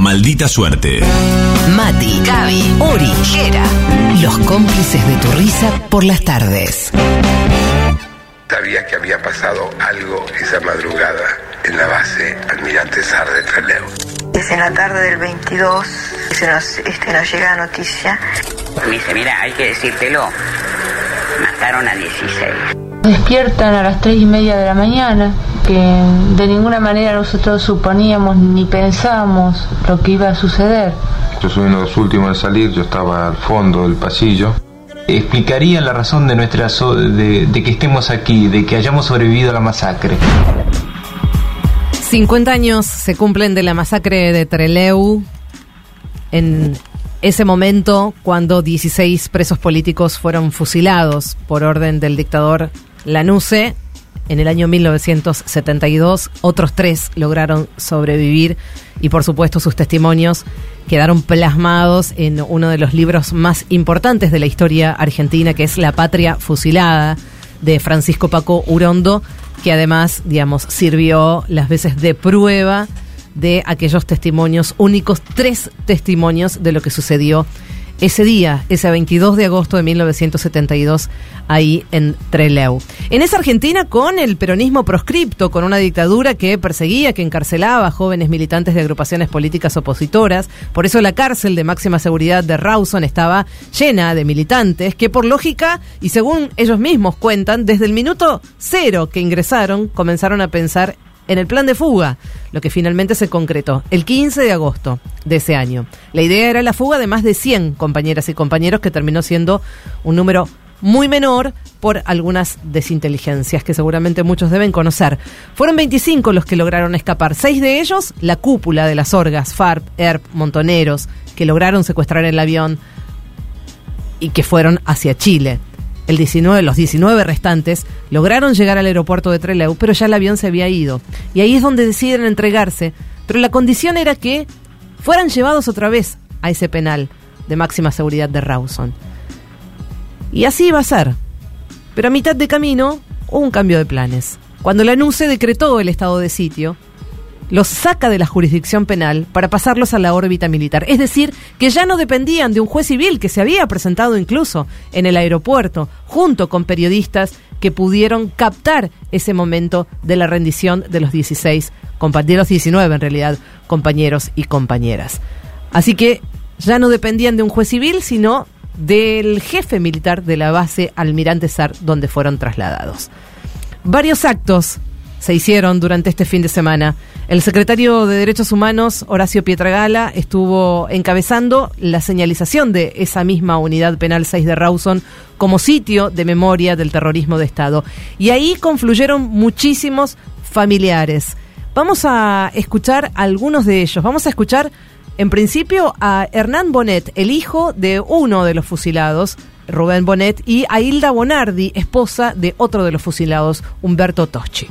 Maldita Suerte. Mati, Gaby, Uri, Jera. Los cómplices de tu risa por las tardes. Sabía que había pasado algo esa madrugada en la base Almirante Sar de Trelew. Es en la tarde del 22 se nos, este, nos llega la noticia. Me dice, mira, hay que decírtelo. Mataron a 16. Despiertan a las 3 y media de la mañana, de ninguna manera nosotros suponíamos ni pensábamos lo que iba a suceder. Yo soy uno de los últimos en salir, yo estaba al fondo del pasillo. Explicaría la razón de nuestra so- de, de que estemos aquí, de que hayamos sobrevivido a la masacre. 50 años se cumplen de la masacre de Treleu. En ese momento, cuando 16 presos políticos fueron fusilados por orden del dictador Lanusse, en el año 1972, otros tres lograron sobrevivir y, por supuesto, sus testimonios quedaron plasmados en uno de los libros más importantes de la historia argentina, que es La Patria Fusilada, de Francisco Paco Urondo, que además, digamos, sirvió las veces de prueba de aquellos testimonios únicos, tres testimonios de lo que sucedió ese día, ese 22 de agosto de 1972, ahí en Trelew. En esa Argentina con el peronismo proscripto, con una dictadura que perseguía, que encarcelaba a jóvenes militantes de agrupaciones políticas opositoras. Por eso la cárcel de máxima seguridad de Rawson estaba llena de militantes que por lógica, y según ellos mismos cuentan, desde el minuto cero que ingresaron, comenzaron a pensar en el plan de fuga, lo que finalmente se concretó el 15 de agosto de ese año. La idea era la fuga de más de 100 compañeras y compañeros, que terminó siendo un número muy menor por algunas desinteligencias que seguramente muchos deben conocer. Fueron 25 los que lograron escapar, seis de ellos la cúpula de las orgas, FARP, ERP, Montoneros, que lograron secuestrar el avión y que fueron hacia Chile. El 19, los 19 restantes lograron llegar al aeropuerto de Trelew, pero ya el avión se había ido. Y ahí es donde deciden entregarse. Pero la condición era que fueran llevados otra vez a ese penal de máxima seguridad de Rawson. Y así iba a ser. Pero a mitad de camino hubo un cambio de planes. Cuando la NUCE decretó el estado de sitio, los saca de la jurisdicción penal para pasarlos a la órbita militar. Es decir, que ya no dependían de un juez civil que se había presentado incluso en el aeropuerto, junto con periodistas que pudieron captar ese momento de la rendición de los 16, compa- de los 19 en realidad, compañeros y compañeras. Así que ya no dependían de un juez civil, sino del jefe militar de la base Almirante Sar, donde fueron trasladados. Varios actos se hicieron durante este fin de semana. El secretario de Derechos Humanos, Horacio Pietragala, estuvo encabezando la señalización de esa misma unidad penal 6 de Rawson como sitio de memoria del terrorismo de Estado. Y ahí confluyeron muchísimos familiares. Vamos a escuchar algunos de ellos. Vamos a escuchar, en principio, a Hernán Bonet, el hijo de uno de los fusilados, Rubén Bonet, y a Hilda Bonardi, esposa de otro de los fusilados, Humberto Toschi.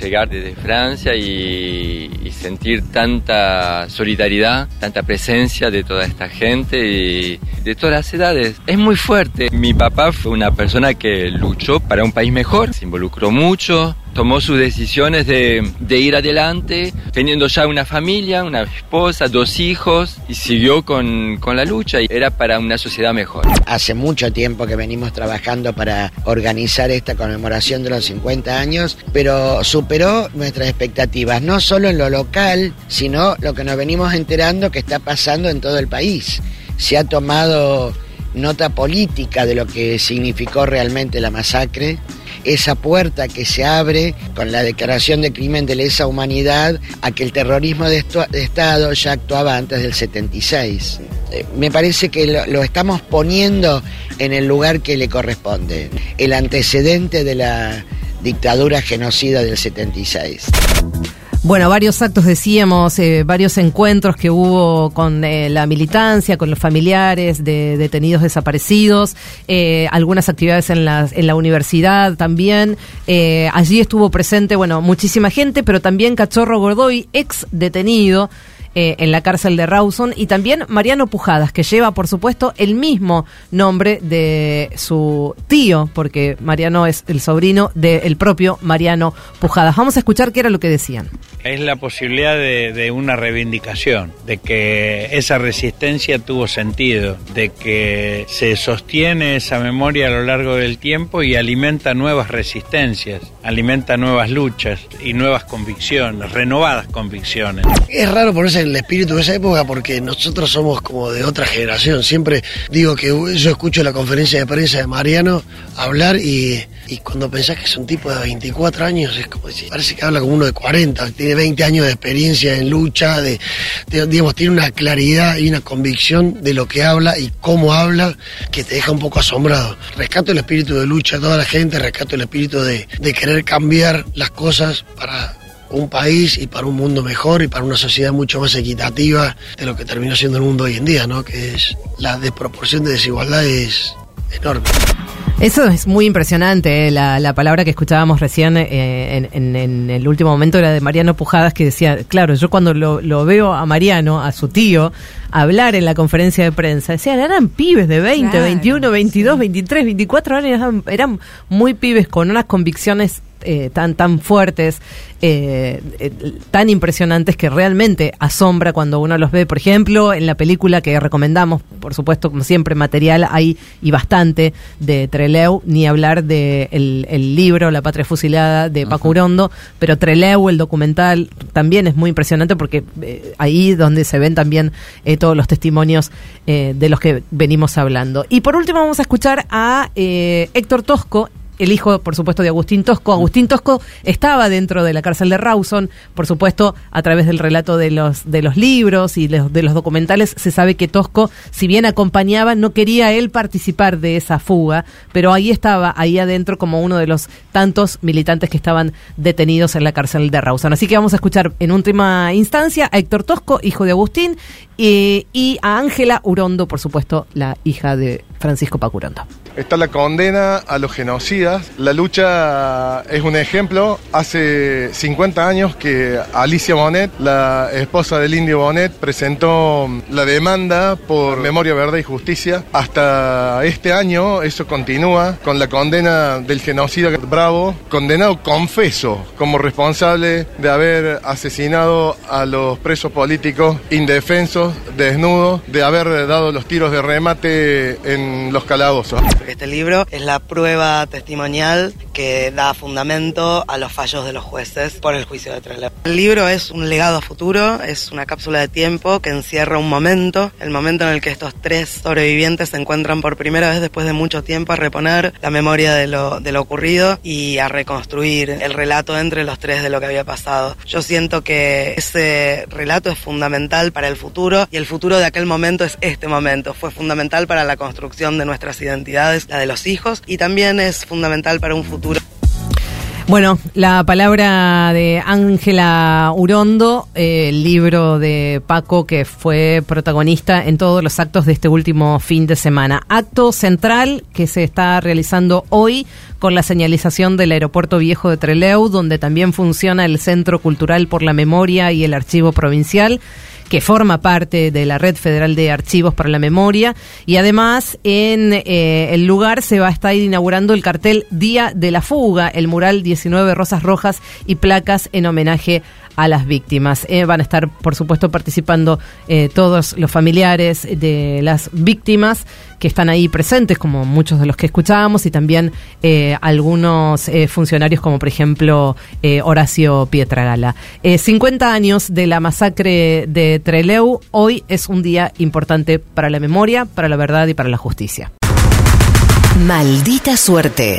Llegar desde Francia y, sentir tanta solidaridad, tanta presencia de toda esta gente y de todas las edades. Es muy fuerte. Mi papá fue una persona que luchó para un país mejor, se involucró mucho, tomó sus decisiones de, de ir adelante, teniendo ya una familia, una esposa, dos hijos, y siguió con, con la lucha. Y era para una sociedad mejor. Hace mucho tiempo que venimos trabajando para organizar esta conmemoración de los 50 años, pero superó nuestras expectativas, no solo en lo local, sino lo que nos venimos enterando que está pasando en todo el país. Se ha tomado nota política de lo que significó realmente la masacre, esa puerta que se abre con la declaración de crimen de lesa humanidad a que el terrorismo de, de Estado ya actuaba antes del 76. Eh, Me parece que lo, lo estamos poniendo en el lugar que le corresponde, el antecedente de la dictadura genocida del 76. Bueno, varios actos decíamos, eh, varios encuentros que hubo con eh, la militancia, con los familiares de detenidos desaparecidos, eh, algunas actividades en la, en la universidad también. Eh, allí estuvo presente, bueno, muchísima gente, pero también Cachorro Gordoy, ex detenido. Eh, en la cárcel de Rawson, y también Mariano Pujadas, que lleva, por supuesto, el mismo nombre de su tío, porque Mariano es el sobrino del propio Mariano Pujadas. Vamos a escuchar qué era lo que decían. Es la posibilidad de, de una reivindicación, de que esa resistencia tuvo sentido, de que se sostiene esa memoria a lo largo del tiempo y alimenta nuevas resistencias, alimenta nuevas luchas y nuevas convicciones, renovadas convicciones. Es raro ponerse en el espíritu de esa época porque nosotros somos como de otra generación. Siempre digo que yo escucho la conferencia de prensa de Mariano hablar y, y cuando pensás que es un tipo de 24 años, es como decir, parece que habla como uno de 40, tiene 20 años de experiencia en lucha, de, digamos, tiene una claridad y una convicción de lo que habla y cómo habla que te deja un poco asombrado. Rescato el espíritu de lucha de toda la gente, rescato el espíritu de, de querer cambiar las cosas para un país y para un mundo mejor y para una sociedad mucho más equitativa de lo que terminó siendo el mundo hoy en día, ¿no? Que es la desproporción de desigualdad es enorme. Eso es muy impresionante. eh, La, la palabra que escuchábamos recién eh, en, en- en el último momento era de Mariano Pujadas, que decía, claro, yo cuando lo, lo veo a Mariano, a su tío, hablar en la conferencia de prensa, decían, eran pibes de 20, Claro, 21, 22, 23, 24 años, eran, eran muy pibes con unas convicciones eh, tan tan fuertes, eh, eh, tan impresionantes que realmente asombra cuando uno los ve. Por ejemplo, en la película que recomendamos, por supuesto, como siempre, material hay y bastante de Treleu, ni hablar de el, el libro La Patria Fusilada de Paco Urondo, pero Treleu, el documental, también es muy impresionante porque ahí donde se ven también todos los testimonios de los que venimos hablando. Y por último vamos a escuchar a Héctor Tosco, el hijo, por supuesto, de Agustín Tosco. Agustín Tosco estaba dentro de la cárcel de Rawson, por supuesto, a través del relato de los, de los libros y de, los documentales, se sabe que Tosco, si bien acompañaba, no quería él participar de esa fuga, pero ahí estaba, ahí adentro, como uno de los tantos militantes que estaban detenidos en la cárcel de Rawson. Así que vamos a escuchar en última instancia a Héctor Tosco, hijo de Agustín, y a Ángela Urondo, por supuesto, la hija de Francisco Pacurondo. Está la condena a los genocidas. La lucha es un ejemplo. Hace 50 años que Alicia Bonet, la esposa del indio Bonet, presentó la demanda por memoria, verdad y justicia. Hasta este año eso continúa con la condena del genocida Bravo, condenado confeso como responsable de haber asesinado a los presos políticos indefensos, desnudos, de haber dado los tiros de remate en los calabozos. Porque este libro es la prueba testimonial que da fundamento a los fallos de los jueces por el juicio de Trelew. El libro es un legado a futuro, es una cápsula de tiempo que encierra un momento, el momento en el que estos tres sobrevivientes se encuentran por primera vez después de mucho tiempo a reponer la memoria de lo, de lo ocurrido y a reconstruir el relato entre los tres de lo que había pasado. Yo siento que ese relato es fundamental para el futuro y el futuro de aquel momento es este momento. Fue fundamental para la construcción de nuestras identidades, la de los hijos, y también es fundamental para un futuro. Bueno, la palabra de Ángela Urondo, eh, el libro de Paco que fue protagonista en todos los actos de este último fin de semana. Acto central que se está realizando hoy con la señalización del aeropuerto viejo de Trelew, donde también funciona el Centro Cultural por la Memoria y el Archivo Provincial que forma parte de la Red Federal de Archivos para la Memoria. Y además, en eh, el lugar se va a estar inaugurando el cartel Día de la Fuga, el mural 19 Rosas Rojas y placas en homenaje a las víctimas. Eh, van a estar, por supuesto, participando eh, todos los familiares de las víctimas que están ahí presentes, como muchos de los que escuchábamos, y también eh, algunos funcionarios, como por ejemplo Horacio Pietragala. Eh, 50 años de la masacre de Treleu, hoy es un día importante para la memoria, para la verdad y para la justicia. Maldita suerte.